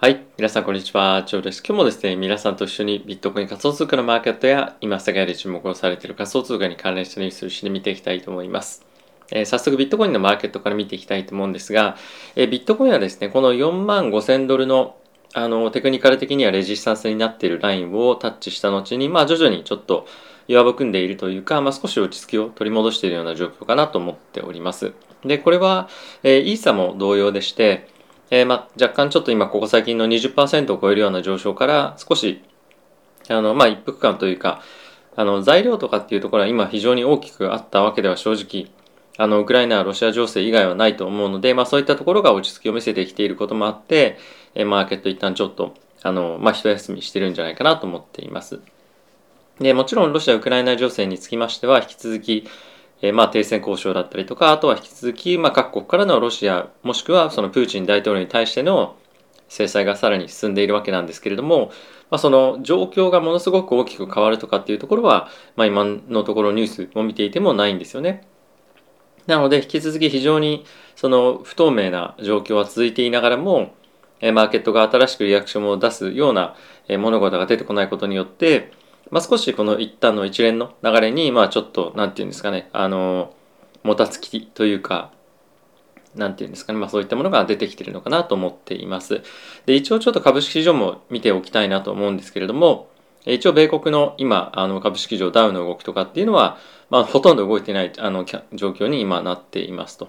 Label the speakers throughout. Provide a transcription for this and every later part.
Speaker 1: はい。皆さん、こんにちは。チョウです。今日もですね、皆さんと一緒にビットコイン仮想通貨のマーケットや、今、世界で注目をされている仮想通貨に関連したニュースを一緒に見ていきたいと思います。えー、早速、ビットコインのマーケットから見ていきたいと思うんですが、えー、ビットコインはですね、この4万5000ドルのあのテクニカル的にはレジスタンスになっているラインをタッチした後に、まあ、徐々にちょっと弱含んでいるというか、まあ、少し落ち着きを取り戻しているような状況かなと思っております。で、これは、えー、イーサも同様でして、えー、ま若干ちょっと今ここ最近の20%を超えるような上昇から少しあの、まあ、一服感というかあの材料とかっていうところは今非常に大きくあったわけでは正直あのウクライナロシア情勢以外はないと思うので、まあ、そういったところが落ち着きを見せてきていることもあって、えー、マーケット一旦ちょっとあの、まあ、一休みしてるんじゃないかなと思っています。でもちろんロシア・ウクライナ情勢につきましては引き続きえー、まあ停戦交渉だったりとか、あとは引き続き、まあ、各国からのロシア、もしくはそのプーチン大統領に対しての制裁がさらに進んでいるわけなんですけれども、まあ、その状況がものすごく大きく変わるとかっていうところは、まあ、今のところニュースを見ていてもないんですよね。なので引き続き非常にその不透明な状況は続いていながらも、マーケットが新しくリアクションを出すような物事が出てこないことによって、まあ、少しこの一旦の一連の流れに、まあ、ちょっと、なんていうんですかね、あの、もたつきというか、なんていうんですかね、まあ、そういったものが出てきてるのかなと思っています。で、一応ちょっと株式市場も見ておきたいなと思うんですけれども、一応米国の今、あの株式市場ダウンの動きとかっていうのは、まあ、ほとんど動いてないあの状況に今なっていますと。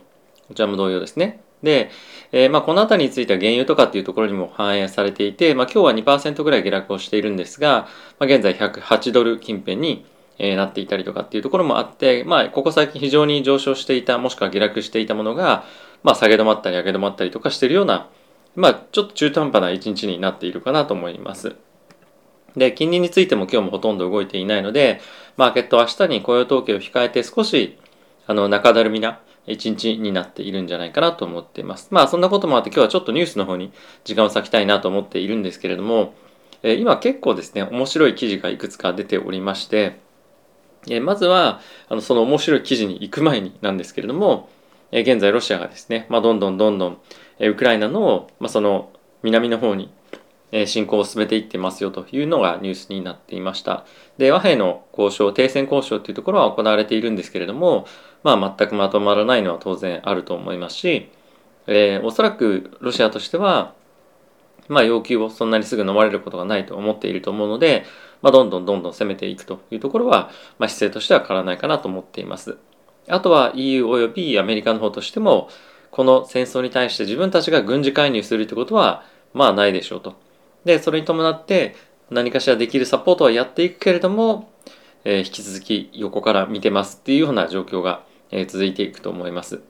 Speaker 1: こちらも同様ですね。で、えー、まあこの辺りについては原油とかっていうところにも反映されていて、まあ、今日は2%ぐらい下落をしているんですが、まあ、現在108ドル近辺に、えー、なっていたりとかっていうところもあって、まあ、ここ最近非常に上昇していたもしくは下落していたものが、まあ、下げ止まったり上げ止まったりとかしているような、まあ、ちょっと中途半端な一日になっているかなと思います。で、金利についても今日もほとんど動いていないので、マーケットは明日に雇用統計を控えて少しあの中だるみな一日になっているんじゃないかなと思っています。まあそんなこともあって今日はちょっとニュースの方に時間を割きたいなと思っているんですけれども、え今結構ですね、面白い記事がいくつか出ておりまして、えまずはあのその面白い記事に行く前になんですけれども、え現在ロシアがですね、まあ、どんどんどんどん、えウクライナの、まあ、その南の方に進行を進めていってますよというのがニュースになっていました。で、和平の交渉、停戦交渉というところは行われているんですけれども、まあ全くまとまらないのは当然あると思いますし、えー、おそらくロシアとしては、まあ要求をそんなにすぐ飲まれることがないと思っていると思うので、まあどんどんどんどん攻めていくというところは、まあ姿勢としては変わらないかなと思っています。あとは EU およびアメリカの方としても、この戦争に対して自分たちが軍事介入するということは、まあないでしょうと。で、それに伴って何かしらできるサポートはやっていくけれども、えー、引き続き横から見てますっていうような状況が、えー、続いていくと思います。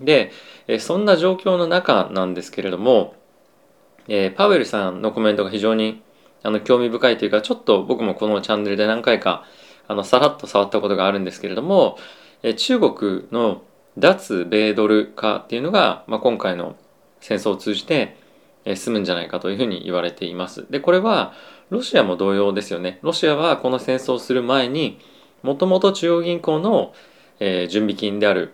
Speaker 1: で、えー、そんな状況の中なんですけれども、えー、パウエルさんのコメントが非常にあの興味深いというか、ちょっと僕もこのチャンネルで何回かあのさらっと触ったことがあるんですけれども、えー、中国の脱米ドル化っていうのが、まあ、今回の戦争を通じて、え済むんじゃないかというふうに言われています。で、これはロシアも同様ですよね。ロシアはこの戦争をする前にもともと中央銀行の、えー、準備金である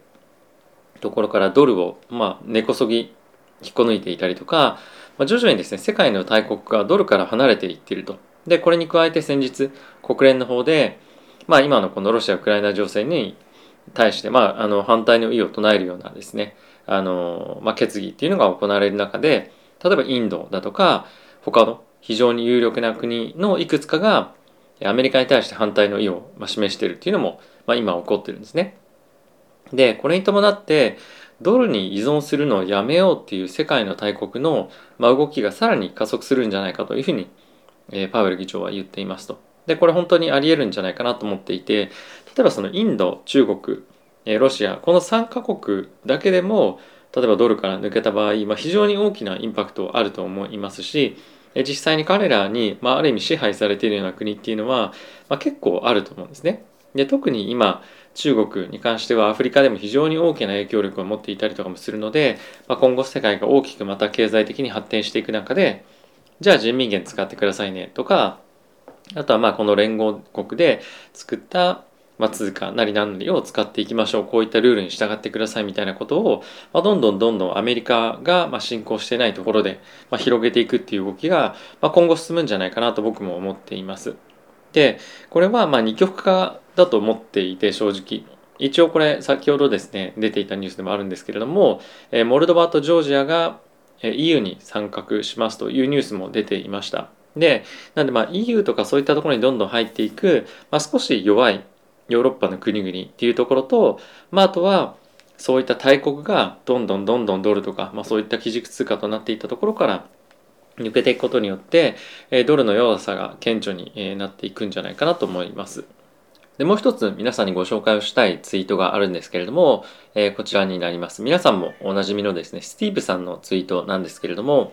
Speaker 1: ところからドルを、まあ、根こそぎ引っこ抜いていたりとか、まあ、徐々にですね世界の大国がドルから離れていっていると。でこれに加えて先日国連の方で、まあ、今のこのロシア・ウクライナ情勢に対して、まあ、あの反対の意を唱えるようなですねあの、まあ、決議っていうのが行われる中で例えばインドだとか他の非常に有力な国のいくつかがアメリカに対して反対の意を示しているっていうのも、まあ、今起こってるんですね。でこれに伴ってドルに依存するのをやめようっていう世界の大国の、まあ、動きがさらに加速するんじゃないかというふうに、えー、パウエル議長は言っていますと。でこれ本当にあり得るんじゃないかなと思っていて例えばそのインド中国、えー、ロシアこの3カ国だけでも例えばドルから抜けた場合、まあ、非常に大きなインパクトあると思いますし実際に彼らに、まあ、ある意味支配されているような国っていうのは、まあ、結構あると思うんですね。で特に今中国に関してはアフリカでも非常に大きな影響力を持っていたりとかもするので、まあ、今後世界が大きくまた経済的に発展していく中でじゃあ人民元使ってくださいねとかあとはまあこの連合国で作ったまあ、通貨なり何なりを使っていきましょうこういったルールに従ってくださいみたいなことを、まあ、どんどんどんどんアメリカがまあ進行してないところで、まあ、広げていくっていう動きが、まあ、今後進むんじゃないかなと僕も思っています。でこれはまあ二極化だと思っていて正直一応これ先ほどですね出ていたニュースでもあるんですけれども、えー、モルドバとジョージアが EU に参画しますというニュースも出ていました。で、なんでまあ EU とかそういったところにどんどん入っていく、まあ、少し弱いヨーロッパの国々っていうところと、まあ、あとはそういった大国がどんどんどんどんドルとか、まあ、そういった基軸通貨となっていったところから抜けていくことによって、えドルの弱さが顕著になっていくんじゃないかなと思います。で、もう一つ皆さんにご紹介をしたいツイートがあるんですけれども、え、こちらになります。皆さんもおなじみのですね、スティーブさんのツイートなんですけれども、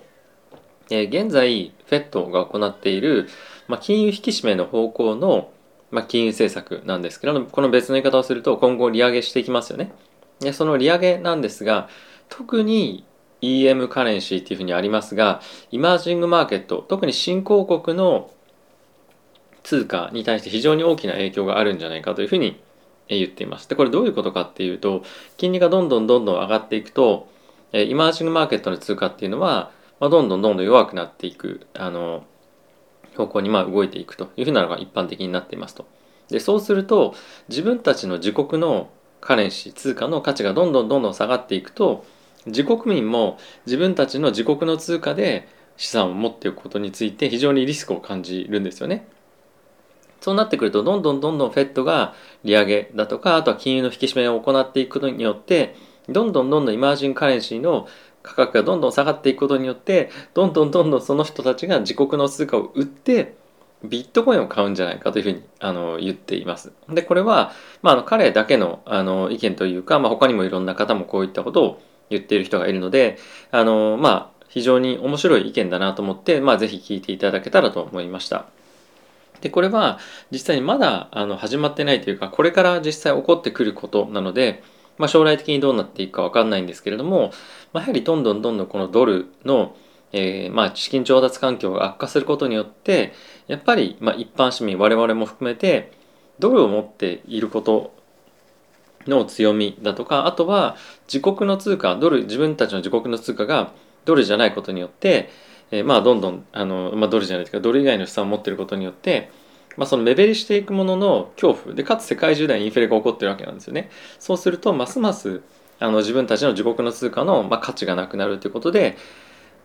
Speaker 1: え、現在、フェットが行っている、まあ、金融引き締めの方向の、まあ、金融政策なんですけども、この別の言い方をすると今後利上げしていきますよね。でその利上げなんですが、特に EM カレンシーっていうふうにありますが、イマージングマーケット、特に新興国の通貨に対して非常に大きな影響があるんじゃないかというふうに言っています。で、これどういうことかっていうと、金利がどんどんどんどん上がっていくと、イマージングマーケットの通貨っていうのは、まあ、どんどんどんどん弱くなっていく、あの、方向にまあ動いていくというふうなのが一般的になっていますと。で、そうすると、自分たちの自国のカレンシー、通貨の価値がどんどんどんどん下がっていくと、自国民も自分たちの自国の通貨で資産を持っていくことについて非常にリスクを感じるんですよね。そうなってくるとどんどんどんどん FED が利上げだとかあとは金融の引き締めを行っていくことによってどんどんどんどんイマージンカレンシーの価格がどんどん下がっていくことによってどんどんどんどんその人たちが自国の通貨を売ってビットコインを買うんじゃないかというふうにあの言っています。でこれは、まあ、あの彼だけのあの意見というか、まあ、他にもいろんな方もこういったことを言っている人がいるのであのまあ非常に面白い意見だなと思って、まあ、ぜひ聞いていただけたらと思いました。でこれは実際にまだあの始まってないというかこれから実際起こってくることなので、まあ、将来的にどうなっていくか分かんないんですけれども、まあ、やはりどんどんどんどんこのドルの、えー、まあ資金調達環境が悪化することによってやっぱりまあ一般市民我々も含めてドルを持っていることの強みだとかあとは自国の通貨ドル自分たちの自国の通貨がドルじゃないことによってえー、まあどんどんあの、まあ、ドルじゃないですかドル以外の資産を持っていることによって、まあ、その目減りしていくものの恐怖でかつ世界中でインフレが起こってるわけなんですよね。そうするとますますあの自分たちの自国の通貨の、まあ、価値がなくなるということで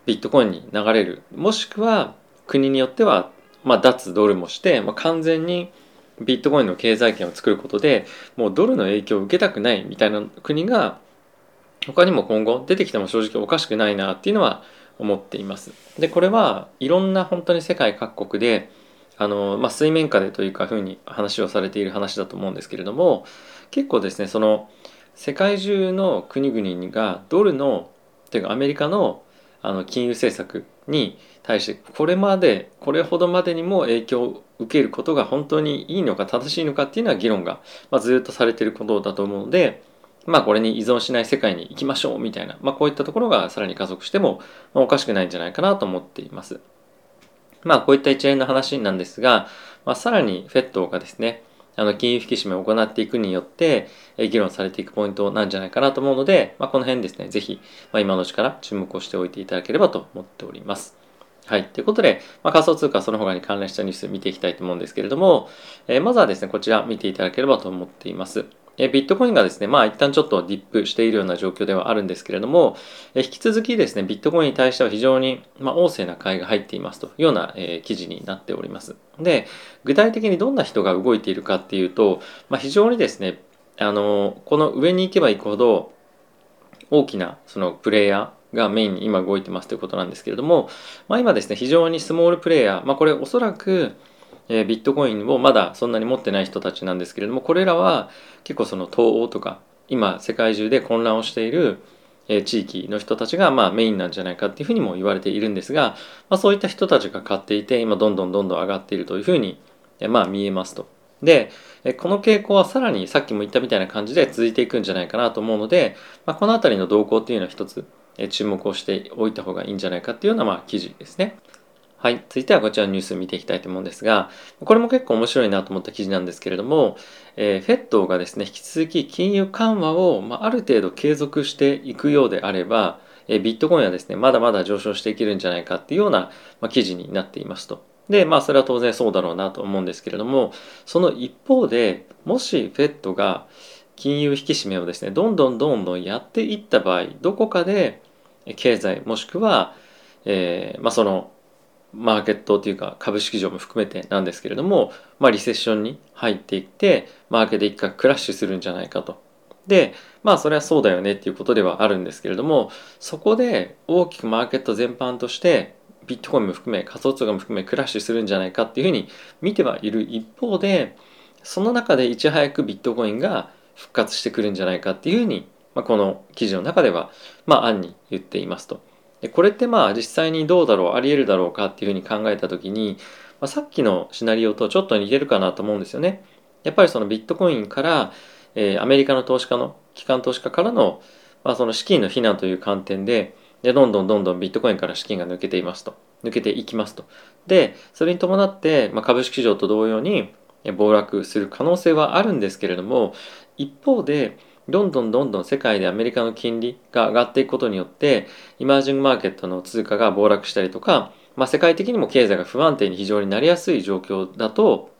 Speaker 1: ビットコインに流れるもしくは国によっては、まあ、脱ドルもして、まあ、完全にビットコインの経済圏を作ることでもうドルの影響を受けたくないみたいな国が他にも今後出てきても正直おかしくないなっていうのは思っています。でこれはいろんな本当に世界各国であの、まあ、水面下でというかふうに話をされている話だと思うんですけれども結構ですねその世界中の国々がドルのというかアメリカのあの金融政策に対してこれまでこれほどまでにも影響を受けることが本当にいいのか正しいのかっていうのは議論が、まあ、ずっとされてることだと思うのでまあこれに依存しない世界に行きましょうみたいな、まあこういったところがさらに加速しても、おかしくないんじゃないかなと思っています。まあこういった一連の話なんですが、まあ、さらに FED がですね、あの金融引き締めを行っていくによって、議論されていくポイントなんじゃないかなと思うので、まあ、この辺ですね、ぜひ、まあ、今のうちから注目をしておいていただければと思っております。はい。ということで、まあ、仮想通貨その他に関連したニュース見ていきたいと思うんですけれども、えー、まずはですね、こちら見ていただければと思っています。えビットコインがですね、まあ一旦ちょっとディップしているような状況ではあるんですけれども、え引き続きですね、ビットコインに対しては非常に、まあ、旺盛な買いが入っていますというような、え、記事になっております。で、具体的にどんな人が動いているかっていうと、まあ、非常にですね、あの、この上に行けば行くほど大きなそのプレイヤー、がメインに今動いてますということなんですけれども、まあ、今ですね非常にスモールプレイヤー、まあ、これおそらくえ、ビットコインをまだそんなに持ってない人たちなんですけれどもこれらは結構その東欧とか今世界中で混乱をしている、え、地域の人たちがまあメインなんじゃないかっていうふうにも言われているんですが、まあ、そういった人たちが買っていて今どんどんどんどん上がっているというふうに、え、まあ見えますと。でこの傾向はさらにさっきも言ったみたいな感じで続いていくんじゃないかなと思うので、まあ、この辺りの動向っていうのは一つ注目をしておいた方がいいんじゃないかっていうようなまあ記事ですね。はい。続いてはこちらのニュース見ていきたいと思うんですが、これも結構面白いなと思った記事なんですけれども、えー、フェットがですね、引き続き金融緩和を、まあ、ある程度継続していくようであれば、えー、ビットコインはですね、まだまだ上昇していけるんじゃないかっていうような、まあ、記事になっていますと。で、まあそれは当然そうだろうなと思うんですけれども、その一方で、もしフェットが金融引き締めをですね、どんどんどんどんやっていった場合、どこかで経済もしくは、えー、まあそのマーケットというか株式市場も含めてなんですけれども、まあ、リセッションに入っていってマーケット一回クラッシュするんじゃないかと。でまあそれはそうだよねっていうことではあるんですけれどもそこで大きくマーケット全般としてビットコインも含め仮想通貨も含めクラッシュするんじゃないかっていうふうに見てはいる一方でその中でいち早くビットコインが復活してくるんじゃないかっていうふうに、まあ、この記事の中では、まあ、案に言っていますと。でこれってまあ実際にどうだろうありえるだろうかっていうふうに考えた時に、まあ、さっきのシナリオとちょっと似てるかなと思うんですよね。やっぱりそのビットコインから、えー、アメリカの投資家の機関投資家からの,、まあその資金の避難という観点ででどんどんどんどんビットコインから資金が抜けていますと抜けていきますとでそれに伴って、まあ、株式市場と同様に暴落する可能性はあるんですけれども一方でどんどんどんどん世界でアメリカの金利が上がっていくことによってイマージングマーケットの通貨が暴落したりとか、まあ、世界的にも経済が不安定に非常になりやすい状況だと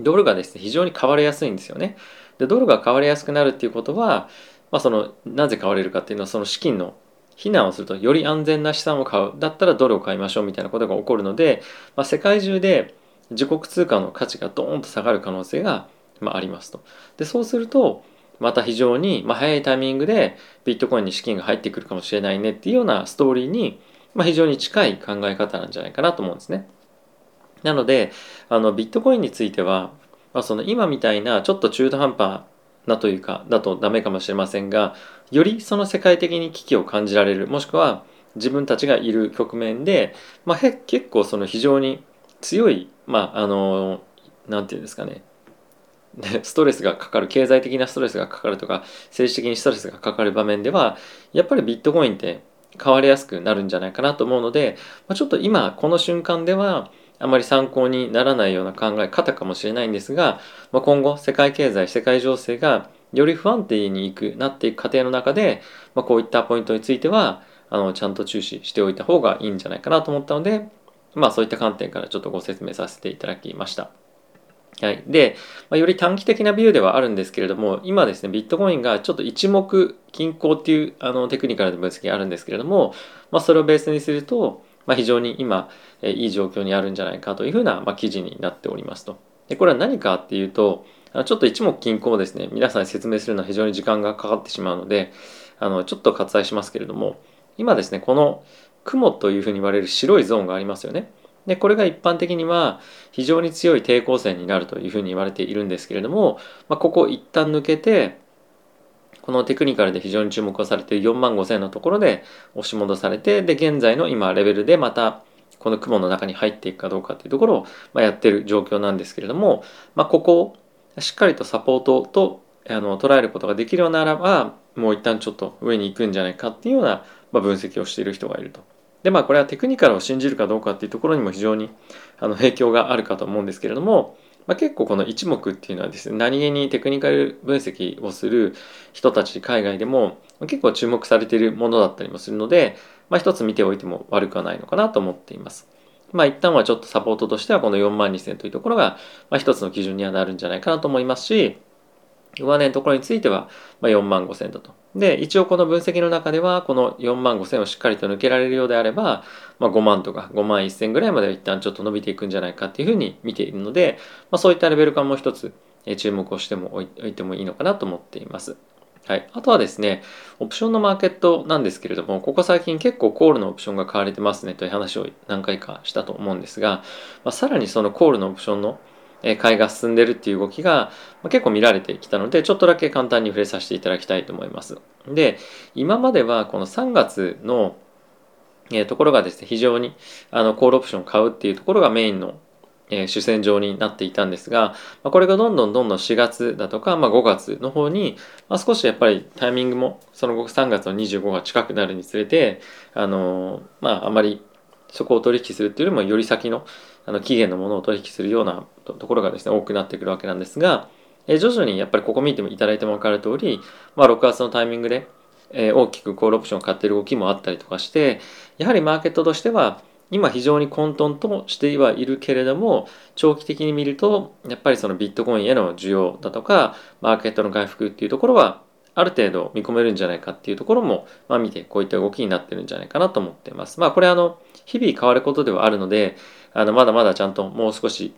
Speaker 1: ドルがですね非常に買われやすいんですよね。でドルが買われやすくなるっていうことは、まあ、そのなぜ買われるかっていうのはその資金の避難をするとより安全な資産を買うだったらドルを買いましょうみたいなことが起こるので、まあ、世界中で自国通貨の価値がドーンと下がる可能性が、まあ、ありますと。でそうするとまた非常に、まあ、早いタイミングでビットコインに資金が入ってくるかもしれないねっていうようなストーリーに、まあ、非常に近い考え方なんじゃないかなと思うんですね。なのであのビットコインについては、まあ、その今みたいなちょっと中途半端なというかだとダメかもしれませんがよりその世界的に危機を感じられるもしくは自分たちがいる局面で、まあ、結構その非常に強いまああのなんていうんですかねストレスがかかる経済的なストレスがかかるとか政治的にストレスがかかる場面ではやっぱりビットコインって変わりやすくなるんじゃないかなと思うので、まあ、ちょっと今この瞬間ではあまり参考にならないような考え方かもしれないんですが、まあ、今後世界経済世界情勢がより不安定にいくなっていく過程の中で、まあ、こういったポイントについてはあのちゃんと注視しておいた方がいいんじゃないかなと思ったので、まあ、そういった観点からちょっとご説明させていただきました。はい、で、まあ、より短期的なビューではあるんですけれども今ですねビットコインがちょっと一目均衡っていうあのテクニカルな分析があるんですけれども、まあ、それをベースにすると、まあ、非常に今、えいい状況にあるんじゃないかというふうな、まあ、記事になっておりますと。でこれは何かっていうとちょっと一目均衡をですね皆さんに説明するのは非常に時間がかかってしまうのであのちょっと割愛しますけれども今ですねこの雲というふうに言われる白いゾーンがありますよね。でこれが一般的には非常に強い抵抗線になるというふうに言われているんですけれども、まあ、ここ一旦抜けてこのテクニカルで非常に注目をされている4万5000のところで押し戻されてで現在の今レベルでまたこの雲の中に入っていくかどうかっていうところを、まやってる状況なんですけれども、まあ、ここをしっかりとサポートとあの捉えることができるようならばもう一旦ちょっと上に行くんじゃないかっていうような、ま分析をしている人がいると。でまあこれはテクニカルを信じるかどうかっていうところにも非常にあの影響があるかと思うんですけれども、まあ、結構この一目っていうのはですね何気にテクニカル分析をする人たち海外でも結構注目されているものだったりもするので、まあ、一つ見ておいても悪くはないのかなと思っています。まあ一旦はちょっとサポートとしてはこの4万2000というところが、まあ、一つの基準にはなるんじゃないかなと思いますし上値のところについては、ま4万5千だと。で、一応この分析の中では、この4万5千をしっかりと抜けられるようであれば、まあ、5万とか5万1千ぐらいまでは一旦ちょっと伸びていくんじゃないかっていうふうに見ているので、まあ、そういったレベル感も一つ注目をしてもおいてもいいのかなと思っています。はい。あとはですね、オプションのマーケットなんですけれども、ここ最近結構コールのオプションが買われてますねという話を何回かしたと思うんですが、まあ、さらにそのコールのオプションの買いが進んでるっていう動きが結構見られてきたので、ちょっとだけ簡単に触れさせていただきたいと思います。で、今まではこの3月のところがですね、非常にあのコールオプションを買うっていうところがメインのえ主戦場になっていたんですが、まこれがどんどんどんどん4月だとか、まあ、5月の方に、まあ、少しやっぱりタイミングもその後3月の25が近くなるにつれて、あのまあ、あまりそこを取引するっていうよりもより先のあの期限のものを取引するようなところがですね多くなってくるわけなんですが、え徐々にやっぱりここ見ていただいても分かる通り、まあ、6月のタイミングで、え大きくコールオプションを買っている動きもあったりとかしてやはりマーケットとしては今非常に混沌としてはいるけれども長期的に見るとやっぱりそのビットコインへの需要だとかマーケットの回復っていうところはある程度見込めるんじゃないかっていうところも、まあ、見てこういった動きになってるんじゃないかなと思っています。まあこれあの日々変わることではあるのであのまだまだちゃんともう少し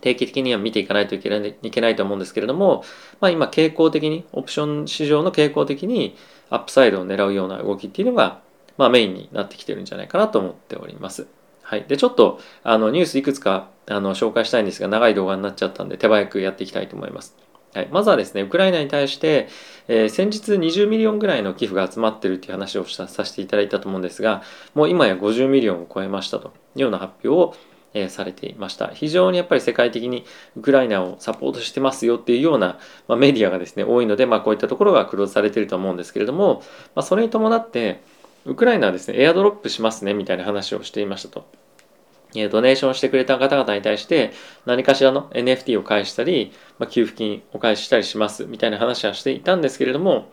Speaker 1: 定期的には見ていかないといけないいけないと思うんですけれども、まあ、今傾向的にオプション市場の傾向的にアップサイドを狙うような動きっていうのが、まあ、メインになってきてるんじゃないかなと思っております。はい、でちょっとあのニュースいくつかあの紹介したいんですが長い動画になっちゃったんで手早くやっていきたいと思います。はい、まずはですねウクライナに対して、えー、先日20ミリオンぐらいの寄付が集まってるっていう話をさせていただいたと思うんですがもう今や50ミリオンを超えましたというような発表をえされていました非常にやっぱり世界的にウクライナをサポートしてますよっていうような、まあ、メディアがですね多いので、まあ、こういったところがクローズされてると思うんですけれども、まあ、それに伴ってウクライナはですねエアドロップしますねみたいな話をしていましたと。ドネーションしてくれた方々に対して何かしらの NFT を返したり、まあ、給付金を返したりしますみたいな話はしていたんですけれども、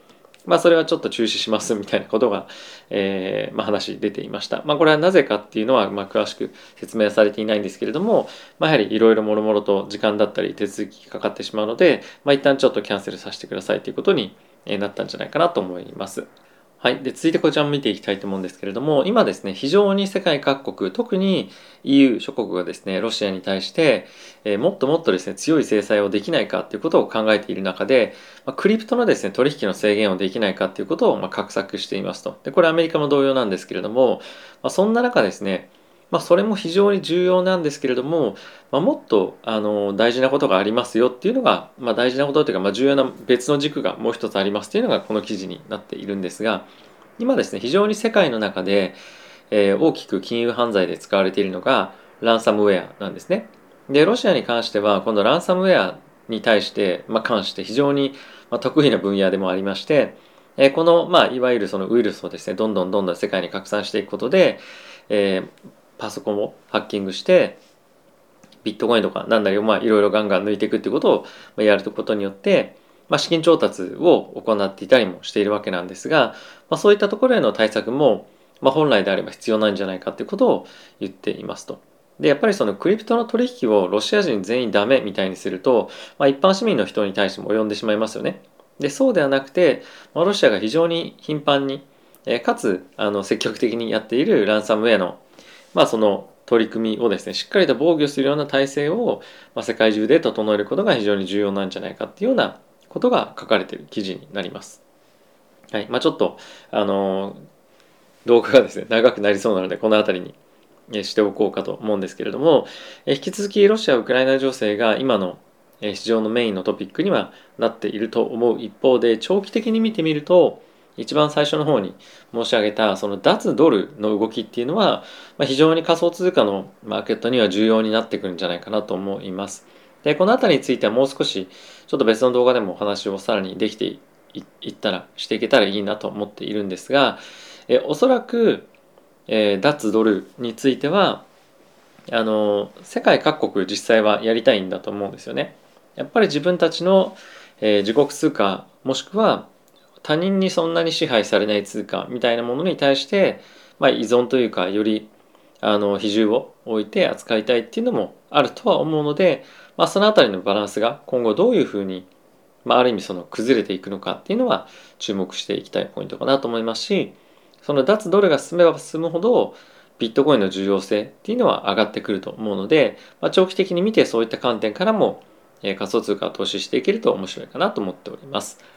Speaker 1: まあ、それはちょっと中止しますみたいなことが、えー、まあ、話出ていました。まあ、これはなぜかっていうのは、ま詳しく説明されていないんですけれども、まあやはりいろいろもろもろと時間だったり手続きかかってしまうので、まあ、一旦ちょっとキャンセルさせてくださいということになったんじゃないかなと思います。はい。で、続いてこちらも見ていきたいと思うんですけれども、今ですね、非常に世界各国、特に EU 諸国がですね、ロシアに対して、えー、もっともっとですね、強い制裁をできないかっていうことを考えている中で、まあ、クリプトのですね、取引の制限をできないかっていうことを、まあ、画策していますと。で、これアメリカも同様なんですけれども、まあ、そんな中ですね、まあ、それも非常に重要なんですけれども、まあ、もっとあの大事なことがありますよっていうのが、まあ、大事なことというか、まあ、重要な別の軸がもう一つありますっていうのがこの記事になっているんですが今ですね非常に世界の中で、えー、大きく金融犯罪で使われているのがランサムウェアなんですね。でロシアに関してはこのランサムウェアに対して、まあ、関して非常に、得意な分野でもありまして、この、まあ、いわゆるそのウイルスをですねどんどんどんどん世界に拡散していくことで、えー、パソコンをハッキングしてビットコインとか何なりをまあいろいろガンガン抜いていくっていうことをやることによって、まあ、資金調達を行っていたりもしているわけなんですが、まあ、そういったところへの対策も、まあ、本来であれば必要なんじゃないかっていうことを言っていますと。でやっぱりそのクリプトの取引をロシア人全員ダメみたいにすると、まあ、一般市民の人に対しても及んでしまいますよね。でそうではなくて、まあ、ロシアが非常に頻繁に、えかつあの積極的にやっているランサムウェアのまあ、その取り組みをですねしっかりと防御するような体制を、まあ、世界中で整えることが非常に重要なんじゃないかっていうようなことが書かれている記事になります。はいまあ、ちょっとあの動画がですね長くなりそうなのでこの辺りにしておこうかと思うんですけれども引き続きロシア・ウクライナ情勢が今の市場のメインのトピックにはなっていると思う一方で長期的に見てみると一番最初の方に申し上げたその脱ドルの動きっていうのは、まあ、非常に仮想通貨のマーケットには重要になってくるんじゃないかなと思います。でこの辺りについてはもう少しちょっと別の動画でもお話をさらにできていったらしていけたらいいなと思っているんですがえおそらく、えー、脱ドルについてはあの世界各国実際はやりたいんだと思うんですよね。やっぱり自分たちの、えー、自国通貨もしくは他人にそんなに支配されない通貨みたいなものに対して、まあ、依存というかよりあの比重を置いて扱いたいっていうのもあるとは思うので、まあ、その辺りのバランスが今後どういうふうに、まあ、ある意味その崩れていくのかっていうのは注目していきたいポイントかなと思いますしその脱ドルが進めば進むほどビットコインの重要性っていうのは上がってくると思うので、まあ、長期的に見てそういった観点からも、仮想通貨を投資していけると面白いかなと思っております。